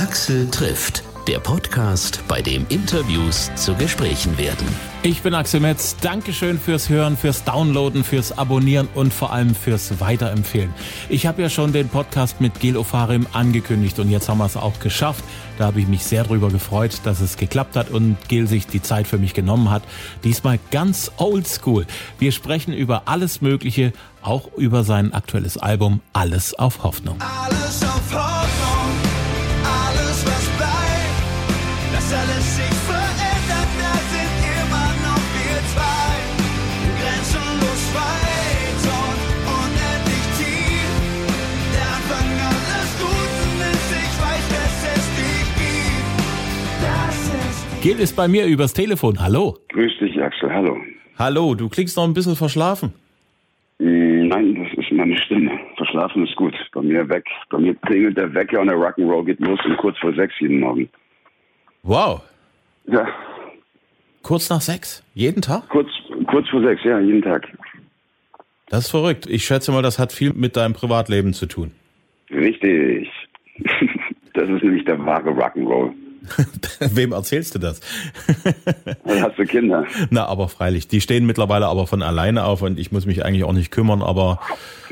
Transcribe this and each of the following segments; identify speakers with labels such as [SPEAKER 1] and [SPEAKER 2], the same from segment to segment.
[SPEAKER 1] Axel trifft, der Podcast, bei dem Interviews zu Gesprächen werden.
[SPEAKER 2] Ich bin Axel Metz. Dankeschön fürs Hören, fürs Downloaden, fürs Abonnieren und vor allem fürs Weiterempfehlen. Ich habe ja schon den Podcast mit Gil Ofarim angekündigt und jetzt haben wir es auch geschafft. Da habe ich mich sehr drüber gefreut, dass es geklappt hat und Gil sich die Zeit für mich genommen hat. Diesmal ganz oldschool. Wir sprechen über alles Mögliche, auch über sein aktuelles Album Alles auf Hoffnung.
[SPEAKER 3] Alles auf es
[SPEAKER 2] Gil ist bei mir übers Telefon. Hallo.
[SPEAKER 4] Grüß dich, Axel. Hallo.
[SPEAKER 2] Hallo, du klingst noch ein bisschen verschlafen.
[SPEAKER 4] Hm, Nein, das ist meine Stimme. Verschlafen ist gut. Bei mir weg. Bei mir klingelt der Wecker und der Rock'n'Roll geht los um kurz vor sechs jeden Morgen.
[SPEAKER 2] Wow.
[SPEAKER 4] Ja,
[SPEAKER 2] Kurz nach sechs? Jeden Tag?
[SPEAKER 4] kurz, kurz vor sechs, ja, jeden Tag.
[SPEAKER 2] Das ist verrückt. Ich schätze mal, das hat viel mit deinem Privatleben zu tun.
[SPEAKER 4] Richtig. Das ist nämlich der wahre Rock'n'Roll.
[SPEAKER 2] Wem erzählst du das?
[SPEAKER 4] Da hast du Kinder.
[SPEAKER 2] Na, aber freilich. Die stehen mittlerweile aber von alleine auf und ich muss mich eigentlich auch nicht kümmern. Aber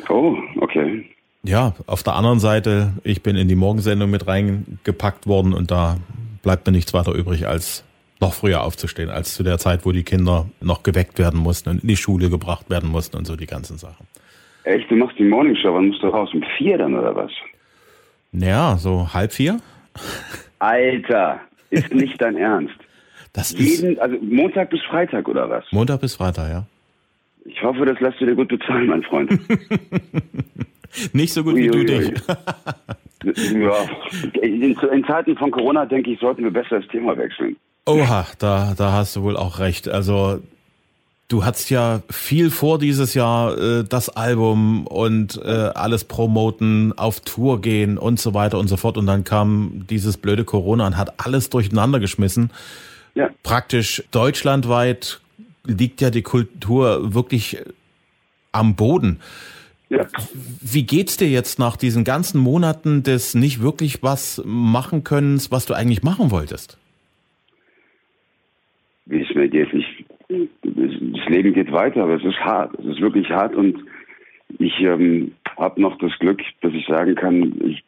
[SPEAKER 4] Oh, okay.
[SPEAKER 2] ja, auf der anderen Seite, ich bin in die Morgensendung mit reingepackt worden und da bleibt mir nichts weiter übrig, als noch früher aufzustehen, als zu der Zeit, wo die Kinder noch geweckt werden mussten und in die Schule gebracht werden mussten und so die ganzen Sachen.
[SPEAKER 4] Echt, du machst die Morningshow, wann musst du raus? Um vier dann oder was?
[SPEAKER 2] Naja, so halb vier?
[SPEAKER 4] Alter, ist nicht dein Ernst.
[SPEAKER 2] Das ist
[SPEAKER 4] Jeden, also Montag bis Freitag oder was?
[SPEAKER 2] Montag bis Freitag, ja.
[SPEAKER 4] Ich hoffe, das lässt du dir gut bezahlen, mein Freund.
[SPEAKER 2] Nicht so gut wie du dich.
[SPEAKER 4] Ja, in, in Zeiten von Corona, denke ich, sollten wir besser das Thema wechseln.
[SPEAKER 2] Oha, da, da hast du wohl auch recht. Also du hattest ja viel vor dieses Jahr, äh, das Album und äh, alles promoten, auf Tour gehen und so weiter und so fort. Und dann kam dieses blöde Corona und hat alles durcheinander geschmissen.
[SPEAKER 4] Ja,
[SPEAKER 2] Praktisch deutschlandweit liegt ja die Kultur wirklich am Boden.
[SPEAKER 4] ja.
[SPEAKER 2] Wie geht's dir jetzt nach diesen ganzen Monaten des nicht wirklich was machen Könnens, was du eigentlich machen wolltest?
[SPEAKER 4] Wie es mir geht, ich, Leben geht weiter, aber es ist hart. Es ist wirklich hart und ich ähm, habe noch das Glück, dass ich sagen kann, ich,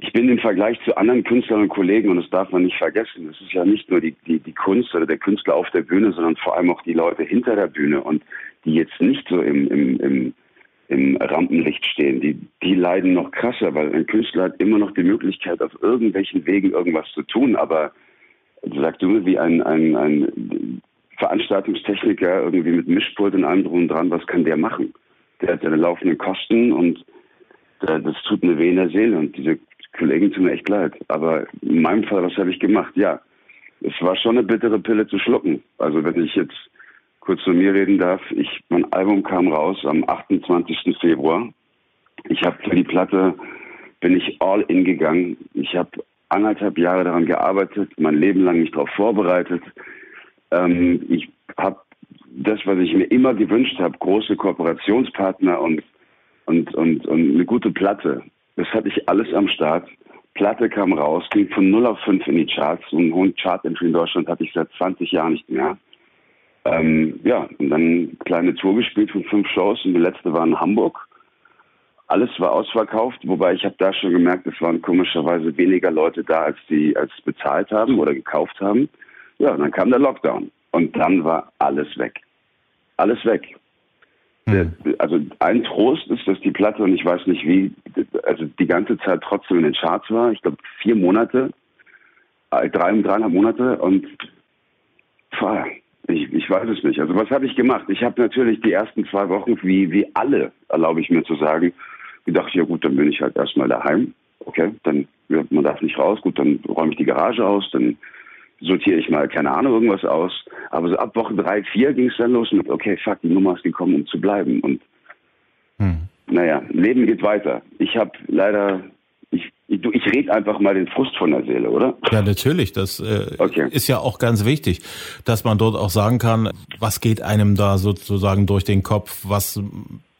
[SPEAKER 4] ich bin im Vergleich zu anderen Künstlern und Kollegen, und das darf man nicht vergessen, es ist ja nicht nur die, die, die Kunst oder der Künstler auf der Bühne, sondern vor allem auch die Leute hinter der Bühne und die jetzt nicht so im, im, im, im Rampenlicht stehen. Die, die leiden noch krasser, weil ein Künstler hat immer noch die Möglichkeit, auf irgendwelchen Wegen irgendwas zu tun, aber sag du mir, wie ein, ein, ein Veranstaltungstechniker irgendwie mit Mischpult und allem drum und dran, was kann der machen? Der hat seine laufenden Kosten und das tut mir weh in der Seele und diese Kollegen tun mir echt leid. Aber in meinem Fall, was habe ich gemacht? Ja, es war schon eine bittere Pille zu schlucken. Also wenn ich jetzt kurz zu mir reden darf, ich, mein Album kam raus am 28. Februar. Ich habe für die Platte bin ich all in gegangen. Ich habe anderthalb Jahre daran gearbeitet, mein Leben lang mich darauf vorbereitet. Ähm, ich habe das, was ich mir immer gewünscht habe, große Kooperationspartner und, und, und, und eine gute Platte. Das hatte ich alles am Start. Platte kam raus, ging von 0 auf 5 in die Charts. So einen hohen Chart-Entry in Deutschland hatte ich seit 20 Jahren nicht mehr. Ähm, ja, und dann eine kleine Tour gespielt von fünf Shows und die letzte war in Hamburg. Alles war ausverkauft, wobei ich habe da schon gemerkt, es waren komischerweise weniger Leute da, als die als bezahlt haben oder gekauft haben. Ja, und dann kam der Lockdown und dann war alles weg. Alles weg. Der, also ein Trost ist, dass die Platte, und ich weiß nicht wie, also die ganze Zeit trotzdem in den Charts war. Ich glaube vier Monate, äh, drei, dreieinhalb Monate und pah, ich, ich weiß es nicht. Also was habe ich gemacht? Ich habe natürlich die ersten zwei Wochen, wie, wie alle, erlaube ich mir zu sagen, gedacht, ja gut, dann bin ich halt erstmal daheim. Okay, dann, man darf nicht raus, gut, dann räume ich die Garage aus, dann sortiere ich mal, keine Ahnung, irgendwas aus. Aber so ab Woche drei, vier ging es dann los mit, okay, fuck, die Nummer ist gekommen, um zu bleiben. Und naja, Leben geht weiter. Ich habe leider, ich, ich, du, ich rede einfach mal den Frust von der Seele, oder?
[SPEAKER 2] Ja, natürlich. Das äh,
[SPEAKER 4] Okay.
[SPEAKER 2] ist ja auch ganz wichtig, dass man dort auch sagen kann, was geht einem da sozusagen durch den Kopf, was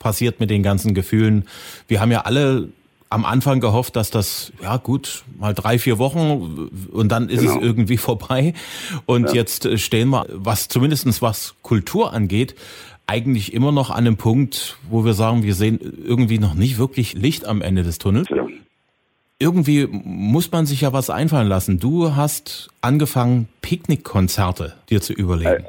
[SPEAKER 2] passiert mit den ganzen Gefühlen. Wir haben ja alle am Anfang gehofft, dass das, ja gut, mal drei, vier Wochen und dann ist genau. es irgendwie vorbei. Und ja. jetzt äh, stehen wir, was zumindestens was Kultur angeht, eigentlich immer noch an einem Punkt, wo wir sagen, wir sehen irgendwie noch nicht wirklich Licht am Ende des Tunnels. Ja. Irgendwie muss man sich ja was einfallen lassen. Du hast angefangen, Picknickkonzerte dir zu überlegen.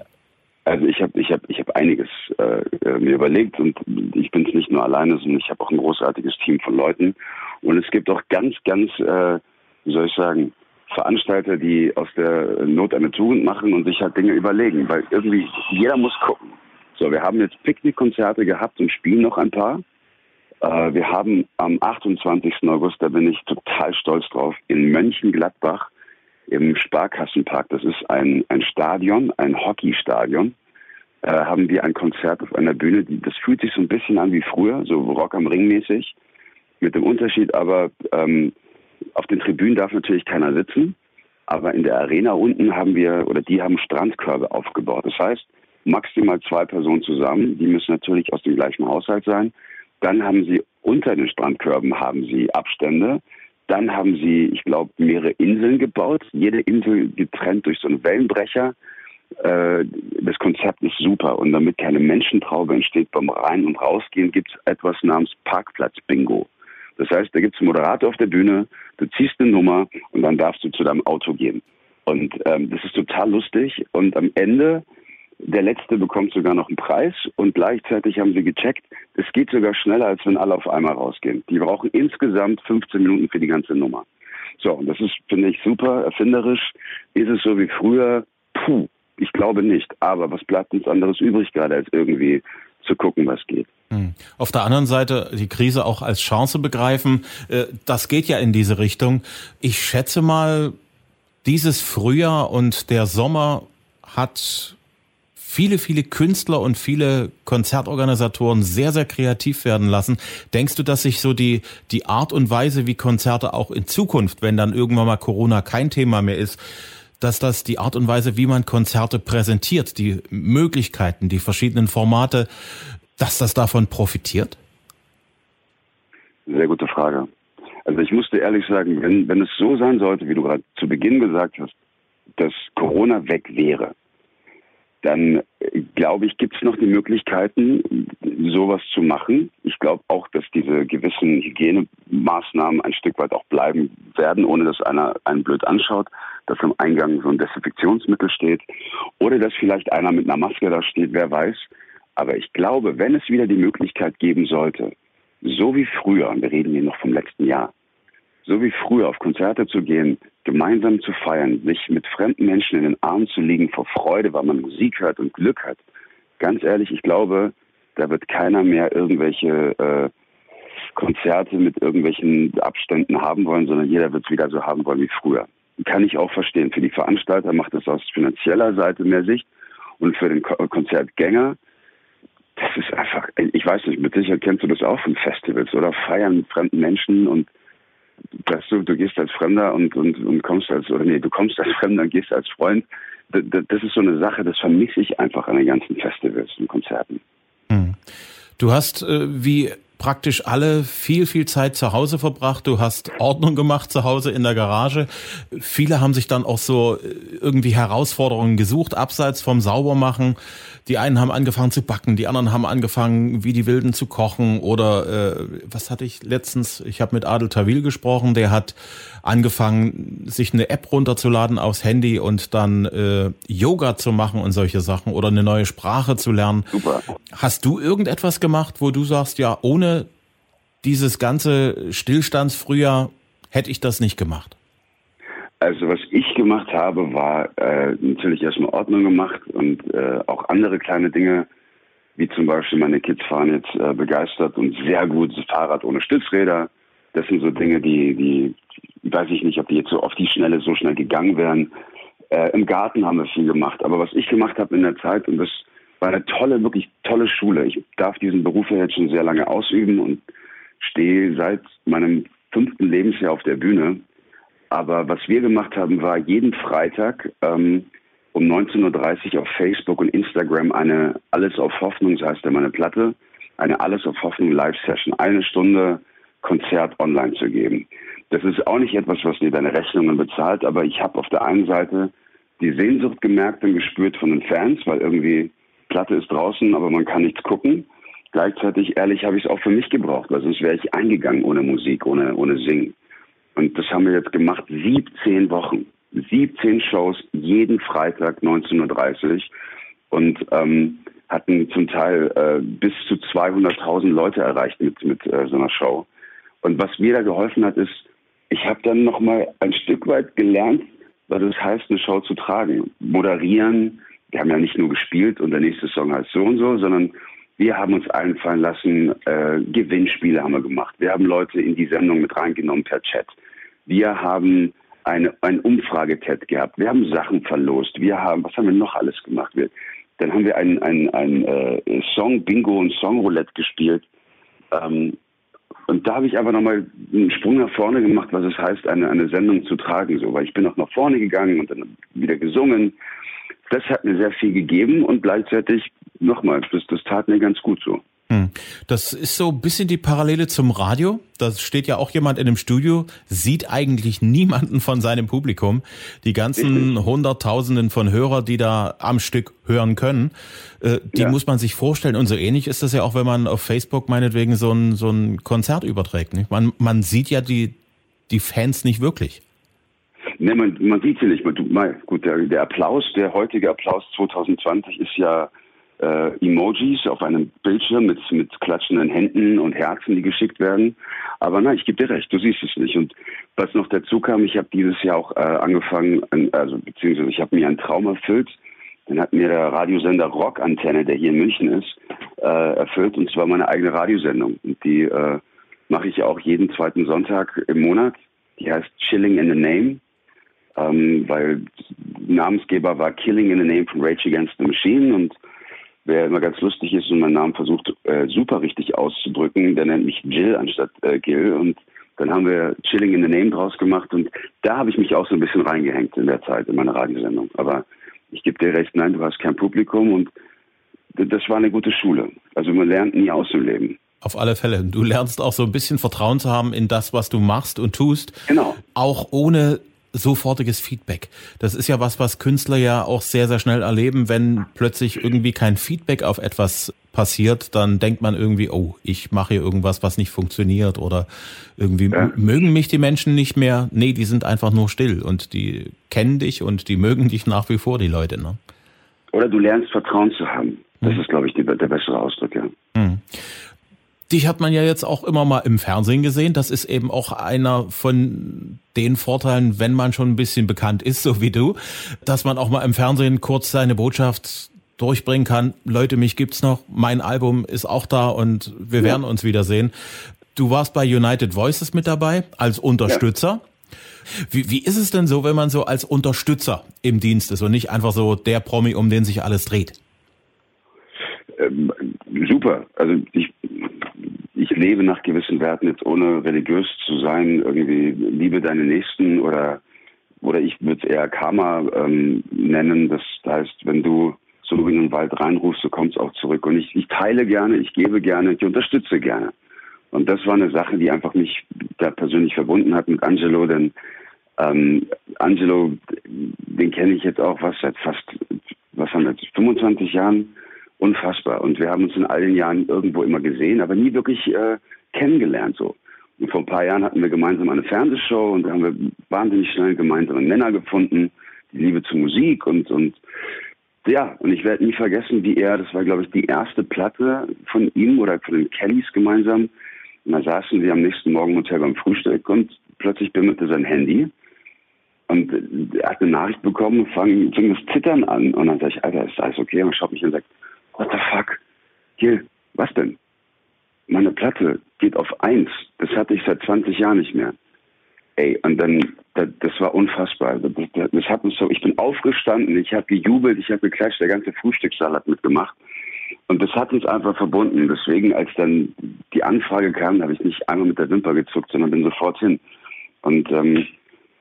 [SPEAKER 4] Also ich habe ich hab, ich hab einiges äh, äh, mir überlegt und ich bin es nicht nur alleine, sondern ich habe auch ein großartiges Team von Leuten. Und es gibt auch ganz, ganz, äh, wie soll ich sagen, Veranstalter, die aus der Not eine Tugend machen und sich halt Dinge überlegen, weil irgendwie jeder muss gucken. So, wir haben jetzt Picknickkonzerte gehabt und spielen noch ein paar. Äh, wir haben am 28. August, da bin ich total stolz drauf, in Mönchengladbach im Sparkassenpark, das ist ein, ein Stadion, ein Hockeystadion, äh, haben wir ein Konzert auf einer Bühne, die, das fühlt sich so ein bisschen an wie früher, so Rock am Ring mäßig, mit dem Unterschied aber, ähm, auf den Tribünen darf natürlich keiner sitzen, aber in der Arena unten haben wir, oder die haben Strandkörbe aufgebaut. Das heißt, maximal zwei Personen zusammen, die müssen natürlich aus dem gleichen Haushalt sein. Dann haben sie unter den Strandkörben haben sie Abstände. Dann haben sie, ich glaube, mehrere Inseln gebaut, jede Insel getrennt durch so einen Wellenbrecher. Äh, das Konzept ist super und damit keine Menschentraube entsteht beim Rein- und Rausgehen, gibt es etwas namens Parkplatz-Bingo. Das heißt, da gibt es einen Moderator auf der Bühne, du ziehst eine Nummer und dann darfst du zu deinem Auto gehen. Und ähm, das ist total lustig und am Ende der letzte bekommt sogar noch einen Preis und gleichzeitig haben sie gecheckt, es geht sogar schneller, als wenn alle auf einmal rausgehen. Die brauchen insgesamt 15 Minuten für die ganze Nummer. So, und das ist, finde ich, super erfinderisch. Ist es so wie früher? Puh, ich glaube nicht. Aber was bleibt uns anderes übrig gerade, als irgendwie zu gucken, was geht.
[SPEAKER 2] Hm. Auf der anderen Seite die Krise auch als Chance begreifen. Äh, das geht ja in diese Richtung. Ich schätze mal, dieses Frühjahr und der Sommer hat viele, viele Künstler und viele Konzertorganisatoren sehr, sehr kreativ werden lassen. Denkst du, dass sich so die, die Art und Weise, wie Konzerte auch in Zukunft, wenn dann irgendwann mal Corona kein Thema mehr ist, dass das die Art und Weise, wie man Konzerte präsentiert, die Möglichkeiten, die verschiedenen Formate, dass das davon profitiert?
[SPEAKER 4] Sehr gute Frage. Also ich musste ehrlich sagen, wenn, wenn es so sein sollte, wie du gerade zu Beginn gesagt hast, dass Corona weg wäre, dann äh, glaube ich, gibt es noch die Möglichkeiten, sowas zu machen. Ich glaube auch, dass diese gewissen Hygienemaßnahmen ein Stück weit auch bleiben werden, ohne dass einer einen blöd anschaut, dass am Eingang so ein Desinfektionsmittel steht oder dass vielleicht einer mit einer Maske da steht, wer weiß. Aber ich glaube, wenn es wieder die Möglichkeit geben sollte, so wie früher, und wir reden hier noch vom letzten Jahr, so wie früher auf Konzerte zu gehen, gemeinsam zu feiern, sich mit fremden Menschen in den Armen zu liegen vor Freude, weil man Musik hört und Glück hat. Ganz ehrlich, ich glaube, da wird keiner mehr irgendwelche äh, Konzerte mit irgendwelchen Abständen haben wollen, sondern jeder wird es wieder so haben wollen wie früher. Kann ich auch verstehen. Für die Veranstalter macht es aus finanzieller Seite mehr Sicht und für den Ko Konzertgänger, das ist einfach, ich weiß nicht, mit Sicherheit kennst du das auch von Festivals oder feiern mit fremden Menschen und dass du, du gehst als Fremder und, und, und kommst als, oder nee, du kommst als Fremder und gehst als Freund. Das ist so eine Sache, das vermisse ich einfach an den ganzen Festivals und Konzerten. Hm.
[SPEAKER 2] Du hast, äh, wie praktisch alle viel, viel Zeit zu Hause verbracht. Du hast Ordnung gemacht zu Hause in der Garage. Viele haben sich dann auch so äh, irgendwie Herausforderungen gesucht, abseits vom Saubermachen. Die einen haben angefangen zu backen, die anderen haben angefangen, wie die Wilden zu kochen. Oder äh, was hatte ich letztens? Ich habe mit Adel Tawil gesprochen, der hat angefangen, sich eine App runterzuladen aufs Handy und dann äh, Yoga zu machen und solche Sachen oder eine neue Sprache zu lernen. Super. Hast du irgendetwas gemacht, wo du sagst, ja, ohne dieses ganze Stillstandsfrühjahr hätte ich das nicht gemacht?
[SPEAKER 4] Also was ich gemacht habe, war äh, natürlich erstmal Ordnung gemacht und äh, auch andere kleine Dinge, wie zum Beispiel meine Kids fahren jetzt äh, begeistert und sehr gut Fahrrad ohne Stützräder. Das sind so Dinge, die, die weiß ich nicht, ob die jetzt so auf die Schnelle so schnell gegangen wären. Äh, Im Garten haben wir viel gemacht. Aber was ich gemacht habe in der Zeit, und das war eine tolle, wirklich tolle Schule. Ich darf diesen Beruf ja jetzt schon sehr lange ausüben und stehe seit meinem fünften Lebensjahr auf der Bühne. Aber was wir gemacht haben, war jeden Freitag ähm, um 19.30 Uhr auf Facebook und Instagram eine Alles auf Hoffnung, so heißt ja meine Platte, eine Alles auf Hoffnung Live-Session. Eine Stunde Konzert online zu geben. Das ist auch nicht etwas, was dir deine Rechnungen bezahlt, aber ich habe auf der einen Seite die Sehnsucht gemerkt und gespürt von den Fans, weil irgendwie Platte ist draußen, aber man kann nichts gucken. Gleichzeitig, ehrlich, habe ich es auch für mich gebraucht, weil sonst wäre ich eingegangen ohne Musik, ohne, ohne Singen. Und das haben wir jetzt gemacht, 17 Wochen. 17 Shows jeden Freitag 19.30 Uhr und ähm, hatten zum Teil äh, bis zu 200.000 Leute erreicht mit, mit äh, so einer Show. Und was mir da geholfen hat, ist, ich habe dann nochmal ein Stück weit gelernt, was es heißt, eine Show zu tragen. Moderieren, wir haben ja nicht nur gespielt und der nächste Song heißt so und so, sondern wir haben uns einfallen lassen, äh, Gewinnspiele haben wir gemacht. Wir haben Leute in die Sendung mit reingenommen per Chat. Wir haben eine, ein Umfragetet gehabt. Wir haben Sachen verlost. Wir haben, was haben wir noch alles gemacht? Wir, dann haben wir ein, ein, ein äh, Song-Bingo und Song-Roulette gespielt. Ähm, und da habe ich einfach nochmal einen Sprung nach vorne gemacht, was es heißt, eine, eine Sendung zu tragen. So, weil ich bin auch nach vorne gegangen und dann wieder gesungen. Das hat mir sehr viel gegeben und gleichzeitig, nochmal, das, das tat mir ganz gut so.
[SPEAKER 2] Hm. Das ist so ein bisschen die Parallele zum Radio. Da steht ja auch jemand in dem Studio, sieht eigentlich niemanden von seinem Publikum. Die ganzen Hunderttausenden von Hörer, die da am Stück hören können, äh, die ja. muss man sich vorstellen. Und so ähnlich ist das ja auch, wenn man auf Facebook meinetwegen so ein, so ein Konzert überträgt. Man, man sieht ja die, die Fans nicht wirklich.
[SPEAKER 4] Ne, man, man sieht sie nicht. Man, gut, der, der Applaus, der heutige Applaus 2020 ist ja äh, Emojis auf einem Bildschirm mit, mit klatschenden Händen und Herzen, die geschickt werden. Aber nein, ich gebe dir recht, du siehst es nicht. Und was noch dazu kam, ich habe dieses Jahr auch äh, angefangen, also beziehungsweise ich habe mir einen Traum erfüllt. Dann hat mir der Radiosender Rock-Antenne, der hier in München ist, äh, erfüllt, und zwar meine eigene Radiosendung. Und die äh, mache ich auch jeden zweiten Sonntag im Monat. Die heißt Chilling in the Name ähm, weil Namensgeber war Killing in the Name von Rage Against the Machine und wer immer ganz lustig ist und meinen Namen versucht äh, super richtig auszudrücken, der nennt mich Jill anstatt äh, Gil und dann haben wir Chilling in the Name draus gemacht und da habe ich mich auch so ein bisschen reingehängt in der Zeit in meiner Radiosendung. Aber ich gebe dir recht, nein, du hast kein Publikum und das war eine gute Schule. Also man lernt nie aus dem Leben.
[SPEAKER 2] Auf alle Fälle. Du lernst auch so ein bisschen Vertrauen zu haben in das, was du machst und tust.
[SPEAKER 4] Genau.
[SPEAKER 2] Auch ohne sofortiges Feedback. Das ist ja was, was Künstler ja auch sehr, sehr schnell erleben. Wenn plötzlich irgendwie kein Feedback auf etwas passiert, dann denkt man irgendwie, oh, ich mache hier irgendwas, was nicht funktioniert oder irgendwie ja. mögen mich die Menschen nicht mehr. Nee, die sind einfach nur still und die kennen dich und die mögen dich nach wie vor, die Leute. Ne?
[SPEAKER 4] Oder du lernst Vertrauen zu haben. Das hm. ist, glaube ich, die, der bessere Ausdruck, ja. Hm.
[SPEAKER 2] Dich hat man ja jetzt auch immer mal im Fernsehen gesehen. Das ist eben auch einer von den Vorteilen, wenn man schon ein bisschen bekannt ist, so wie du, dass man auch mal im Fernsehen kurz seine Botschaft durchbringen kann. Leute, mich gibt's noch. Mein Album ist auch da und wir ja. werden uns wiedersehen. Du warst bei United Voices mit dabei als Unterstützer. Ja. Wie, wie ist es denn so, wenn man so als Unterstützer im Dienst ist und nicht einfach so der Promi, um den sich alles dreht?
[SPEAKER 4] Ähm, super. Also ich ich lebe nach gewissen Werten, jetzt ohne religiös zu sein, irgendwie liebe deine Nächsten oder oder ich würde es eher Karma ähm, nennen. Das heißt, wenn du so in den Wald reinrufst, so kommt es auch zurück. Und ich, ich teile gerne, ich gebe gerne, ich unterstütze gerne. Und das war eine Sache, die einfach mich da persönlich verbunden hat mit Angelo, denn ähm, Angelo, den kenne ich jetzt auch was seit fast, was haben wir, 25 Jahren unfassbar. Und wir haben uns in all den Jahren irgendwo immer gesehen, aber nie wirklich äh, kennengelernt so. Und vor ein paar Jahren hatten wir gemeinsam eine Fernsehshow und da haben wir wahnsinnig schnell gemeinsame Männer gefunden, die Liebe zur Musik und und ja, und ich werde nie vergessen, wie er, das war glaube ich die erste Platte von ihm oder von den Kellys gemeinsam. Und da saßen wir am nächsten Morgen im Hotel beim Frühstück und plötzlich bimmelte sein Handy und er hat eine Nachricht bekommen und fing, das Zittern an. Und dann sag ich, Alter, ist alles okay? Und schaut mich und sagt, what the fuck? Gil, was denn? Meine Platte geht auf eins. Das hatte ich seit 20 Jahren nicht mehr. Ey, und dann, das, das war unfassbar. Das, das, hat uns so, ich bin aufgestanden, ich habe gejubelt, ich habe geklatscht, der ganze Frühstückssaal hat mitgemacht. Und das hat uns einfach verbunden. Deswegen, als dann die Anfrage kam, habe ich nicht einmal mit der Wimper gezuckt, sondern bin sofort hin. Und ähm,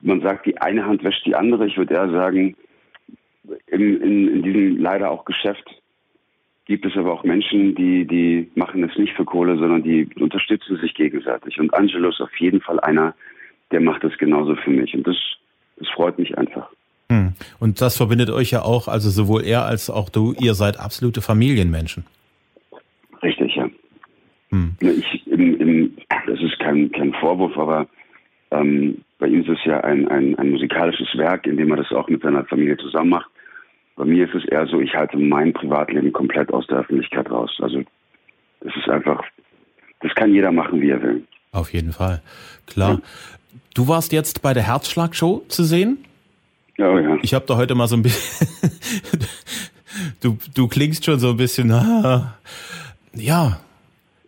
[SPEAKER 4] man sagt, die eine Hand wäscht die andere. Ich würde eher sagen, in, in, in diesem leider auch Geschäft gibt es aber auch Menschen, die, die machen es nicht für Kohle, sondern die unterstützen sich gegenseitig. Und Angelo ist auf jeden Fall einer, der macht das genauso für mich. Und das, das freut mich einfach.
[SPEAKER 2] Hm. Und das verbindet euch ja auch, also sowohl er als auch du, ihr seid absolute Familienmenschen.
[SPEAKER 4] Richtig, ja. Hm. Ich, im, im, das ist kein, kein Vorwurf, aber ähm, bei ihm ist es ja ein, ein, ein musikalisches Werk, in dem er das auch mit seiner Familie zusammen macht. Bei mir ist es eher so, ich halte mein Privatleben komplett aus der Öffentlichkeit raus. Also das ist einfach, das kann jeder machen, wie er will.
[SPEAKER 2] Auf jeden Fall, klar. Ja. Du warst jetzt bei der Herzschlagshow zu sehen?
[SPEAKER 4] Oh ja.
[SPEAKER 2] Ich habe da heute mal so ein bisschen, du, du klingst schon so ein bisschen, ah, ja,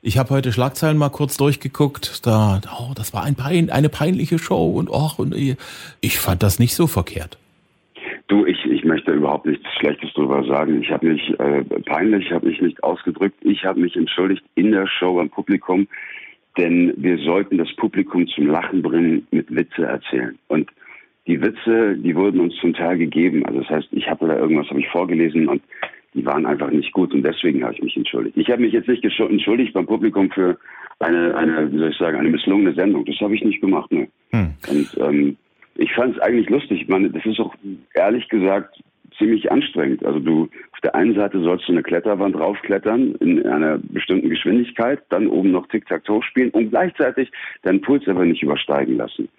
[SPEAKER 2] ich habe heute Schlagzeilen mal kurz durchgeguckt. Da, oh, das war ein Pein, eine peinliche Show und och, und ich fand das nicht so verkehrt.
[SPEAKER 4] Du, ich, ich möchte überhaupt nichts Schlechtes drüber sagen. Ich habe mich äh, peinlich, habe mich nicht ausgedrückt. Ich habe mich entschuldigt in der Show beim Publikum, denn wir sollten das Publikum zum Lachen bringen, mit Witze erzählen. Und die Witze, die wurden uns zum Teil gegeben. Also das heißt, ich hatte da irgendwas, habe ich vorgelesen und die waren einfach nicht gut und deswegen habe ich mich entschuldigt. Ich habe mich jetzt nicht entschuldigt beim Publikum für eine, eine, wie soll ich sagen, eine misslungene Sendung. Das habe ich nicht gemacht. Ne? Hm. Und ähm, ich fand es eigentlich lustig. Ich meine, das ist auch ehrlich gesagt ziemlich anstrengend. Also du auf der einen Seite sollst du eine Kletterwand raufklettern in einer bestimmten Geschwindigkeit, dann oben noch Tic-Tac-Toe spielen und gleichzeitig deinen Puls aber nicht übersteigen lassen.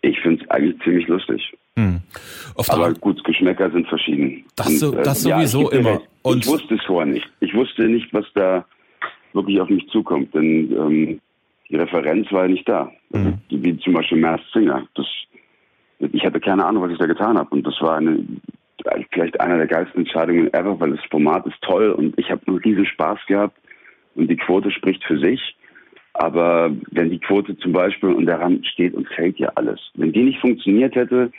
[SPEAKER 4] Ich finde es eigentlich ziemlich lustig. Hm. Aber gut, Geschmäcker sind verschieden.
[SPEAKER 2] Das, so, und, äh, das sowieso ja, immer.
[SPEAKER 4] Und ich wusste es vorher nicht. Ich wusste nicht, was da wirklich auf mich zukommt, denn ähm, die Referenz war ja nicht da. Mhm. Wie zum Beispiel Mars Singer. Das, ich hatte keine Ahnung, was ich da getan habe. Und das war eine, vielleicht einer der geilsten Entscheidungen ever, weil das Format ist toll und ich habe einen riesen Spaß gehabt und die Quote spricht für sich. Aber wenn die Quote zum Beispiel und daran steht und fällt ja alles, wenn die nicht funktioniert hätte,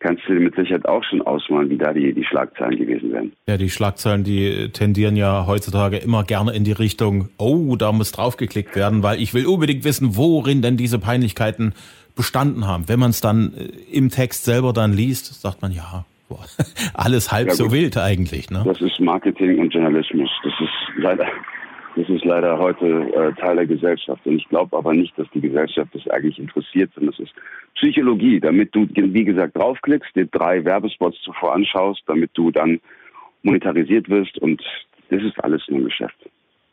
[SPEAKER 4] kannst du dir mit Sicherheit auch schon ausmalen, wie da die, die Schlagzeilen gewesen wären.
[SPEAKER 2] Ja, die Schlagzeilen, die tendieren ja heutzutage immer gerne in die Richtung, oh, da muss draufgeklickt werden, weil ich will unbedingt wissen, worin denn diese Peinlichkeiten bestanden haben. Wenn man es dann äh, im Text selber dann liest, sagt man, ja, boah, alles halb ja, so wild eigentlich. Ne?
[SPEAKER 4] Das ist Marketing und Journalismus. Das ist leider das ist leider heute äh, Teil der Gesellschaft. Und ich glaube aber nicht, dass die Gesellschaft das eigentlich interessiert, sondern es ist Psychologie, damit du, wie gesagt, draufklickst, dir drei Werbespots zuvor anschaust, damit du dann monetarisiert wirst. Und das ist alles nur Geschäft.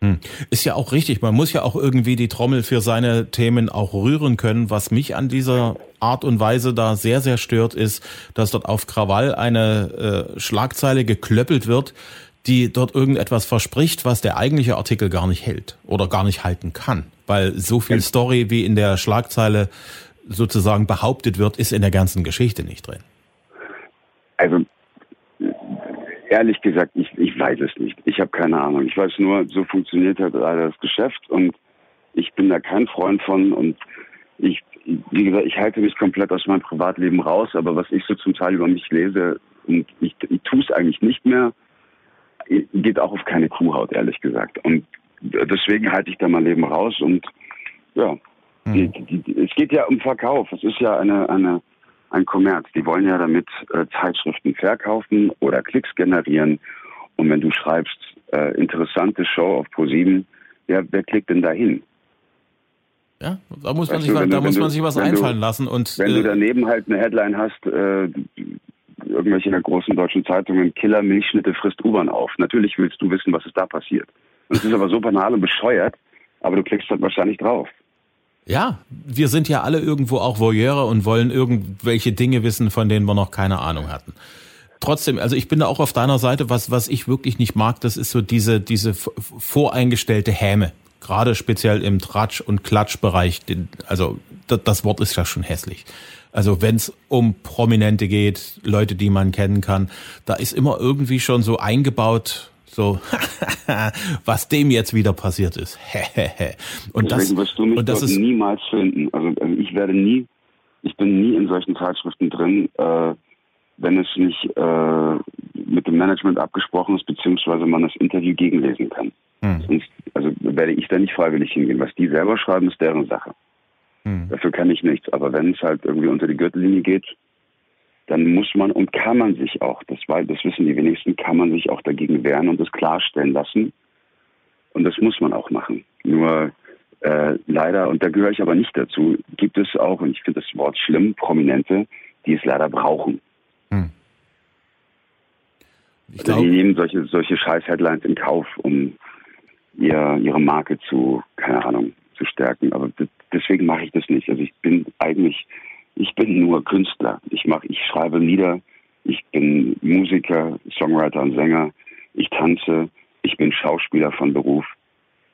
[SPEAKER 2] Hm. Ist ja auch richtig. Man muss ja auch irgendwie die Trommel für seine Themen auch rühren können. Was mich an dieser Art und Weise da sehr, sehr stört, ist, dass dort auf Krawall eine äh, Schlagzeile geklöppelt wird, die dort irgendetwas verspricht, was der eigentliche Artikel gar nicht hält oder gar nicht halten kann. Weil so viel Story, wie in der Schlagzeile sozusagen behauptet wird, ist in der ganzen Geschichte nicht drin.
[SPEAKER 4] Also ehrlich gesagt, ich, ich weiß es nicht. Ich habe keine Ahnung. Ich weiß nur, so funktioniert halt leider das Geschäft und ich bin da kein Freund von und ich, wie gesagt, ich halte mich komplett aus meinem Privatleben raus, aber was ich so zum Teil über mich lese und ich, ich tue es eigentlich nicht mehr, geht auch auf keine Kuhhaut, ehrlich gesagt. Und deswegen halte ich da mein Leben raus und ja, mhm. die, die, es geht ja um Verkauf. Es ist ja eine, eine, ein Kommerz. Die wollen ja damit äh, Zeitschriften verkaufen oder Klicks generieren. Und wenn du schreibst, äh, interessante Show auf Pro7, ja, wer klickt denn dahin?
[SPEAKER 2] Ja, da muss man, sich, du, da du, muss man sich was einfallen
[SPEAKER 4] du,
[SPEAKER 2] lassen. Und,
[SPEAKER 4] wenn äh, du daneben halt eine Headline hast, äh, irgendwelche in der großen deutschen Zeitungen, Killer Milchschnitte frisst U-Bahn auf. Natürlich willst du wissen, was ist da passiert. Es ist aber so banal und bescheuert, aber du klickst halt wahrscheinlich drauf.
[SPEAKER 2] Ja, wir sind ja alle irgendwo auch Voyeure und wollen irgendwelche Dinge wissen, von denen wir noch keine Ahnung hatten. Trotzdem, also ich bin da auch auf deiner Seite, was, was ich wirklich nicht mag, das ist so diese, diese voreingestellte Häme. Gerade speziell im Tratsch- und Klatschbereich. Also das Wort ist ja schon hässlich. Also wenn es um Prominente geht, Leute, die man kennen kann, da ist immer irgendwie schon so eingebaut, so, was dem jetzt wieder passiert ist.
[SPEAKER 4] und Deswegen das, wirst du mich und das ist, niemals finden. Also, also, ich werde nie, ich bin nie in solchen Zeitschriften drin, äh, wenn es nicht äh, mit dem Management abgesprochen ist, beziehungsweise man das Interview gegenlesen kann. Hm. Sonst, also werde ich da nicht freiwillig hingehen. Was die selber schreiben, ist deren Sache. Hm. Dafür kann ich nichts. Aber wenn es halt irgendwie unter die Gürtellinie geht, dann muss man und kann man sich auch, das, das wissen die wenigsten, kann man sich auch dagegen wehren und das klarstellen lassen, Und das muss man auch machen. Nur äh, leider, und da gehöre ich aber nicht dazu, gibt es auch, und ich finde das Wort schlimm, Prominente, die es leider brauchen.
[SPEAKER 2] Hm. Ich
[SPEAKER 4] Also
[SPEAKER 2] glaub,
[SPEAKER 4] die nehmen solche, solche Scheiß-Headlines in Kauf, um ihr, ihre Marke zu, keine Ahnung, zu stärken. Aber deswegen mache ich das nicht. Also ich bin eigentlich, ich bin nur Künstler. Ich mache, ich schreibe Lieder, ich bin Musiker, Songwriter und Sänger, ich tanze, ich bin Schauspieler von Beruf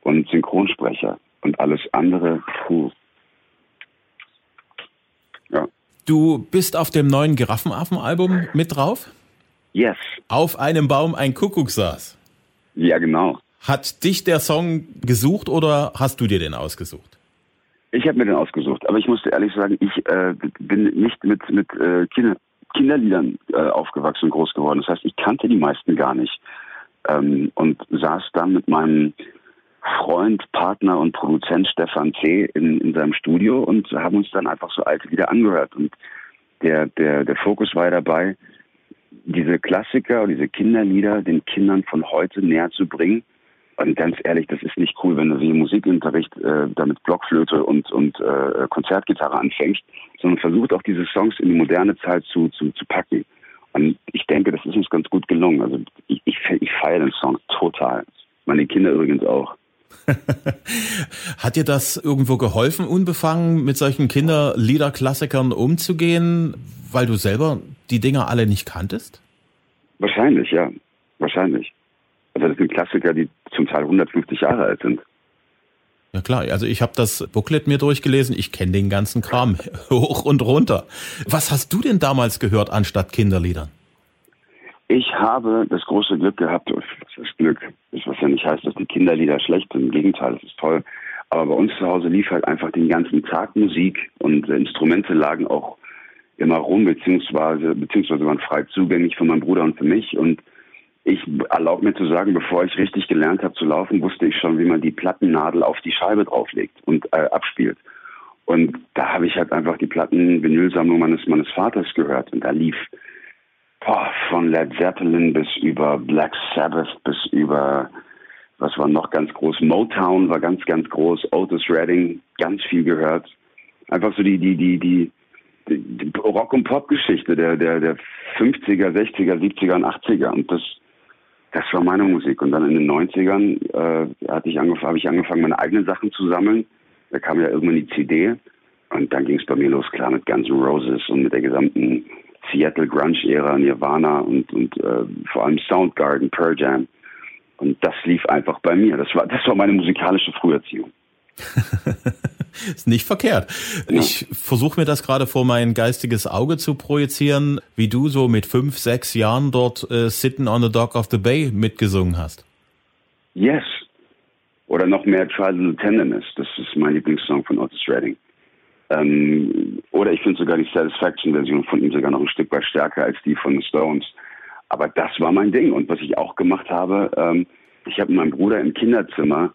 [SPEAKER 4] und Synchronsprecher. Und alles andere, puh. Ja.
[SPEAKER 2] du bist auf dem neuen Giraffenaffen-Album mit drauf?
[SPEAKER 4] Yes.
[SPEAKER 2] Auf einem Baum ein Kuckuck saß.
[SPEAKER 4] Ja, genau.
[SPEAKER 2] Hat dich der Song gesucht oder hast du dir den ausgesucht?
[SPEAKER 4] Ich habe mir den ausgesucht, aber ich musste ehrlich sagen, ich äh, bin nicht mit mit äh, Kinder, Kinderliedern äh, aufgewachsen und groß geworden. Das heißt, ich kannte die meisten gar nicht ähm, und saß dann mit meinem Freund, Partner und Produzent Stefan C. in, in seinem Studio und haben uns dann einfach so alte Lieder angehört. Und der der der Fokus war dabei, diese Klassiker und diese Kinderlieder den Kindern von heute näher zu bringen. Und ganz ehrlich, das ist nicht cool, wenn du wie im Musikunterricht äh, damit Blockflöte und, und äh, Konzertgitarre anfängst, sondern versucht auch diese Songs in die moderne Zeit zu, zu, zu packen. Und ich denke, das ist uns ganz gut gelungen. Also ich, ich, ich feiere den Song total. Meine Kinder übrigens auch.
[SPEAKER 2] Hat dir das irgendwo geholfen, unbefangen mit solchen Kinderliederklassikern umzugehen, weil du selber die Dinger alle nicht kanntest?
[SPEAKER 4] Wahrscheinlich, ja. Wahrscheinlich. Also das sind Klassiker, die zum Teil 150 Jahre alt sind.
[SPEAKER 2] Ja klar, also ich habe das Booklet mir durchgelesen, ich kenne den ganzen Kram hoch und runter. Was hast du denn damals gehört anstatt Kinderliedern?
[SPEAKER 4] Ich habe das große Glück gehabt, ist Glück? Das was ja nicht heißt, dass die Kinderlieder schlecht sind. Im Gegenteil, das ist toll. Aber bei uns zu Hause lief halt einfach den ganzen Tag Musik und Instrumente lagen auch immer rum, beziehungsweise, beziehungsweise waren frei zugänglich für meinen Bruder und für mich. Und ich erlaube mir zu sagen, bevor ich richtig gelernt habe zu laufen, wusste ich schon, wie man die Plattennadel auf die Scheibe drauflegt und äh, abspielt. Und da habe ich halt einfach die Platten-Vinylsammlung meines, meines Vaters gehört. Und da lief boah, von Led Zeppelin bis über Black Sabbath bis über, was war noch ganz groß, Motown war ganz, ganz groß, Otis Redding, ganz viel gehört. Einfach so die, die, die, die, die Rock- und Pop-Geschichte der, der, der 50er, 60er, 70er und 80er. Und das, das war meine Musik. Und dann in den 90ern äh, hatte ich habe ich angefangen, meine eigenen Sachen zu sammeln. Da kam ja irgendwann die CD. Und dann ging es bei mir los, klar, mit Guns N' Roses und mit der gesamten Seattle Grunge-Ära, Nirvana und, und äh, vor allem Soundgarden, Pearl Jam. Und das lief einfach bei mir. Das war, das war meine musikalische Früherziehung.
[SPEAKER 2] Ist nicht verkehrt. Ich versuche mir das gerade vor mein geistiges Auge zu projizieren, wie du so mit fünf, sechs Jahren dort äh, Sitting on the Dock of the Bay mitgesungen hast.
[SPEAKER 4] Yes. Oder noch mehr Little Tenderness. Das ist mein Lieblingssong von Otis Redding. Ähm, oder ich finde sogar die Satisfaction-Version von ihm sogar noch ein Stück weit stärker als die von den Stones. Aber das war mein Ding. Und was ich auch gemacht habe, ähm, ich habe mit meinem Bruder im Kinderzimmer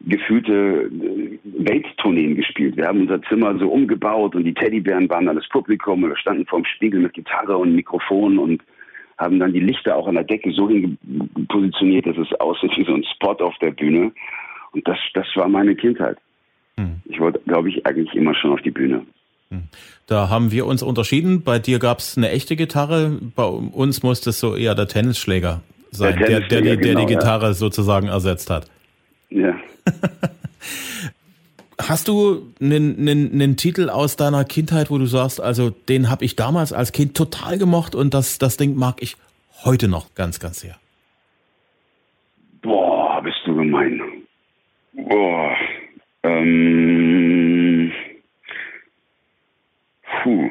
[SPEAKER 4] gefühlte äh, Welttourneen gespielt. Wir haben unser Zimmer so umgebaut und die Teddybären waren dann das Publikum und wir standen vorm Spiegel mit Gitarre und Mikrofon und haben dann die Lichter auch an der Decke so hin positioniert, dass es aussieht wie so ein Spot auf der Bühne. Und das, das war meine Kindheit. Ich wollte, glaube ich, eigentlich immer schon auf die Bühne.
[SPEAKER 2] Da haben wir uns unterschieden. Bei dir gab es eine echte Gitarre, bei uns musste es so eher der Tennisschläger sein, der,
[SPEAKER 4] Der
[SPEAKER 2] der, der,
[SPEAKER 4] Tennisschläger,
[SPEAKER 2] die- der die
[SPEAKER 4] genau, ja.
[SPEAKER 2] Gitarre sozusagen ersetzt hat.
[SPEAKER 4] Ja.
[SPEAKER 2] Hast du einen, einen, einen Titel aus deiner Kindheit, wo du sagst, also den habe ich damals als Kind total gemocht und das, das Ding mag ich heute noch ganz, ganz sehr?
[SPEAKER 4] Boah, bist du gemein. Boah. Ähm. Puh.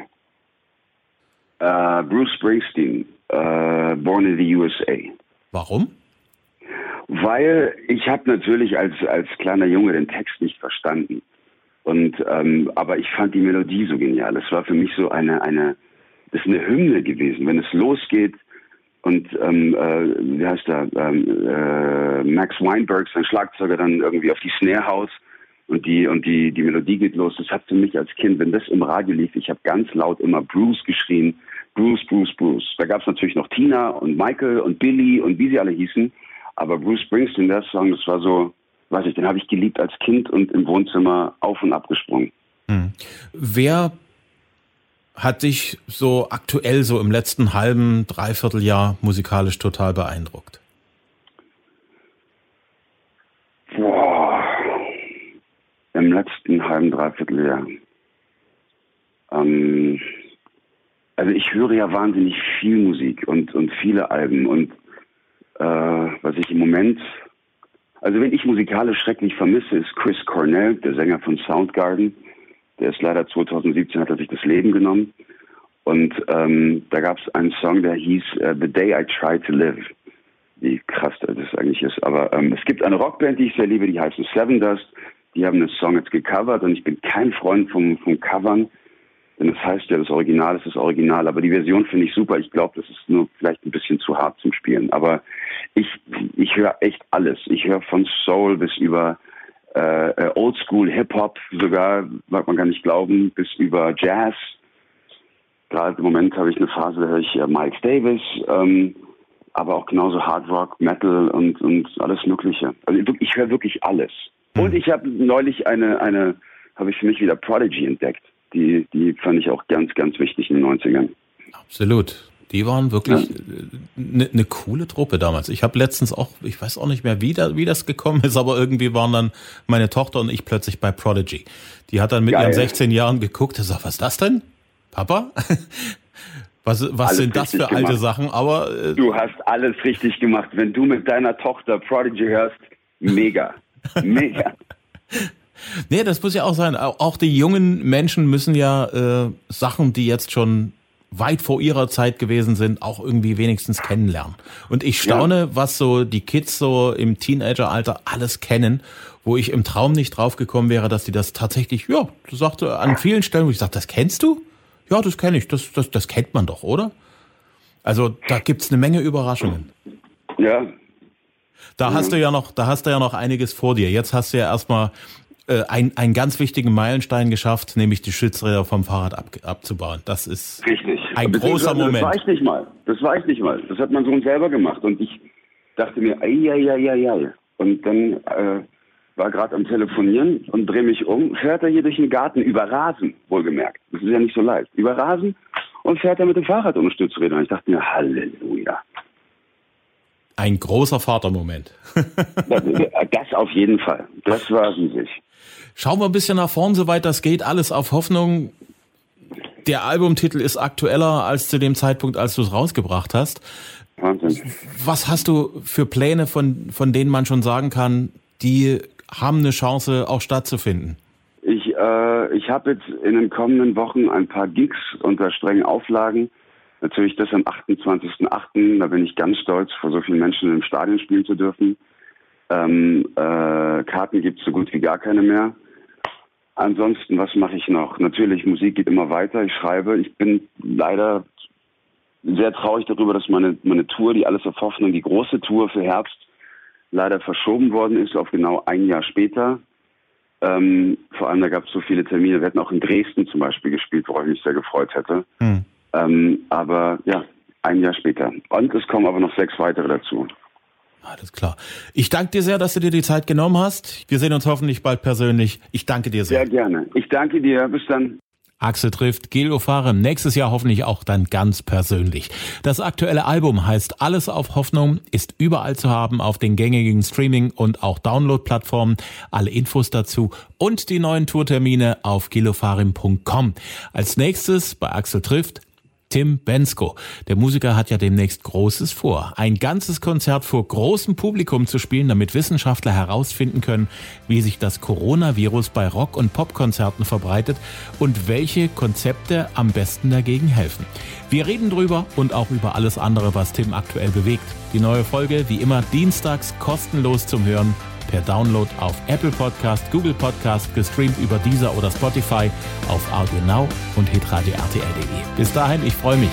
[SPEAKER 4] Äh, Bruce Springsteen, äh, Born in the USA.
[SPEAKER 2] Warum?
[SPEAKER 4] Weil ich habe natürlich als, als kleiner Junge den Text nicht verstanden. Und ähm, aber ich fand die Melodie so genial. Es war für mich so eine, eine, das ist eine Hymne gewesen. Wenn es losgeht und ähm, äh, wie heißt er, ähm, äh, Max Weinberg, sein Schlagzeuger, dann irgendwie auf die Snare haut und die und die die Melodie geht los. Das hat für mich als Kind, wenn das im Radio lief, ich habe ganz laut immer Bruce geschrien, Bruce, Bruce, Bruce. Da gab es natürlich noch Tina und Michael und Billy und wie sie alle hießen, aber Bruce Springsteen, der Song, das war so, weiß ich, den habe ich geliebt als Kind und im Wohnzimmer auf und ab gesprungen.
[SPEAKER 2] Hm. Wer hat dich so aktuell, so im letzten halben, dreiviertel Jahr musikalisch total beeindruckt?
[SPEAKER 4] Boah, im letzten halben, dreiviertel Jahr. Ähm, also ich höre ja wahnsinnig viel Musik und, und viele Alben und äh, was ich im Moment, also wenn ich musikalisch schrecklich vermisse, ist Chris Cornell, der Sänger von Soundgarden. Der ist leider 2017 hat er sich das Leben genommen. Und ähm, da gab es einen Song, der hieß uh, The Day I Tried to Live. Wie krass das eigentlich ist. Aber ähm, es gibt eine Rockband, die ich sehr liebe, die heißt Seven Dust. Die haben den Song jetzt gecovert und ich bin kein Freund vom, vom Covern. Denn das heißt ja, das Original ist das Original. Aber die Version finde ich super. Ich glaube, das ist nur vielleicht ein bisschen zu hart zum Spielen. Aber ich, ich höre echt alles. Ich höre von Soul bis über äh, äh, Oldschool Hip-Hop sogar, mag man gar nicht glauben, bis über Jazz. Gerade im Moment habe ich eine Phase, da höre ich äh, Miles Davis, ähm, aber auch genauso Hard Rock, Metal und, und alles Mögliche. Also ich höre wirklich alles. Mhm. Und ich habe neulich eine, eine, habe ich für mich wieder Prodigy entdeckt. Die, die fand ich auch ganz, ganz wichtig in den 90ern.
[SPEAKER 2] Absolut. Die waren wirklich eine ja. ne coole Truppe damals. Ich habe letztens auch, ich weiß auch nicht mehr, wie, da, wie das gekommen ist, aber irgendwie waren dann meine Tochter und ich plötzlich bei Prodigy. Die hat dann mit Geil. ihren 16 Jahren geguckt, sagt, was ist das denn? Papa? Was, was sind das für alte Sachen? Aber
[SPEAKER 4] äh, du hast alles richtig gemacht. Wenn du mit deiner Tochter Prodigy hörst, mega, mega.
[SPEAKER 2] Nee, das muss ja auch sein. Auch die jungen Menschen müssen ja äh, Sachen, die jetzt schon weit vor ihrer Zeit gewesen sind, auch irgendwie wenigstens kennenlernen. Und ich staune, ja. was so die Kids so im Teenageralter alles kennen, wo ich im Traum nicht drauf gekommen wäre, dass die das tatsächlich, ja, du sagte an vielen Stellen, wo ich sage, das kennst du? Ja, das kenne ich, das, das, das kennt man doch, oder? Also da gibt's eine Menge Überraschungen.
[SPEAKER 4] Ja.
[SPEAKER 2] Da hast du ja noch, da hast du ja noch einiges vor dir. Jetzt hast du ja erstmal äh, ein, einen ganz wichtigen Meilenstein geschafft, nämlich die Stützräder vom Fahrrad ab, abzubauen. Das ist
[SPEAKER 4] Richtig.
[SPEAKER 2] ein großer Moment.
[SPEAKER 4] Das war ich nicht mal. Das war ich nicht mal. Das hat mein Sohn selber gemacht. Und ich dachte mir, ei, ei, ei, ei, ei. Und dann äh, war gerade am Telefonieren und drehe mich um, fährt er hier durch den Garten über Rasen, wohlgemerkt. Das ist ja nicht so leicht. Über Rasen und fährt er mit dem Fahrrad ohne Stützräder. Und ich dachte mir, Halleluja.
[SPEAKER 2] Ein großer Vatermoment.
[SPEAKER 4] das auf jeden Fall. Das war riesig.
[SPEAKER 2] Schauen wir ein bisschen nach vorn, soweit das geht. Alles auf Hoffnung. Der Albumtitel ist aktueller als zu dem Zeitpunkt, als du es rausgebracht hast.
[SPEAKER 4] Wahnsinn.
[SPEAKER 2] Was hast du für Pläne, von, von denen man schon sagen kann, die haben eine Chance, auch stattzufinden?
[SPEAKER 4] Ich, äh, ich habe jetzt in den kommenden Wochen ein paar Gigs unter strengen Auflagen. Natürlich das am 28.08., da bin ich ganz stolz, vor so vielen Menschen im Stadion spielen zu dürfen. Ähm, äh, Karten gibt es so gut wie gar keine mehr. Ansonsten, was mache ich noch? Natürlich, Musik geht immer weiter. Ich schreibe. Ich bin leider sehr traurig darüber, dass meine, meine Tour, die Alles auf Hoffnung, die große Tour für Herbst, leider verschoben worden ist auf genau ein Jahr später. Ähm, vor allem, da gab es so viele Termine. Wir hätten auch in Dresden zum Beispiel gespielt, worauf ich mich sehr gefreut hätte. Hm. Ähm, aber ja, ein Jahr später. Und es kommen aber noch sechs weitere dazu.
[SPEAKER 2] Alles klar. Ich danke dir sehr, dass du dir die Zeit genommen hast. Wir sehen uns hoffentlich bald persönlich. Ich danke dir sehr.
[SPEAKER 4] Sehr gerne. Ich danke dir. Bis dann.
[SPEAKER 2] Axel trifft Gelo Farem nächstes Jahr hoffentlich auch dann ganz persönlich. Das aktuelle Album heißt Alles auf Hoffnung, ist überall zu haben auf den gängigen Streaming- und auch Download-Plattformen. Alle Infos dazu und die neuen Tourtermine auf gilofarim.com. Als nächstes bei Axel trifft Tim Bensko. Der Musiker hat ja demnächst Großes vor. Ein ganzes Konzert vor großem Publikum zu spielen, damit Wissenschaftler herausfinden können, wie sich das Coronavirus bei Rock- und Popkonzerten verbreitet und welche Konzepte am besten dagegen helfen. Wir reden drüber und auch über alles andere, was Tim aktuell bewegt. Die neue Folge, wie immer, dienstags kostenlos zum Hören per Download auf Apple Podcast, Google Podcast, gestreamt über Deezer oder Spotify, auf Audio Now und hitradio RTL.de. Bis dahin, ich freue mich.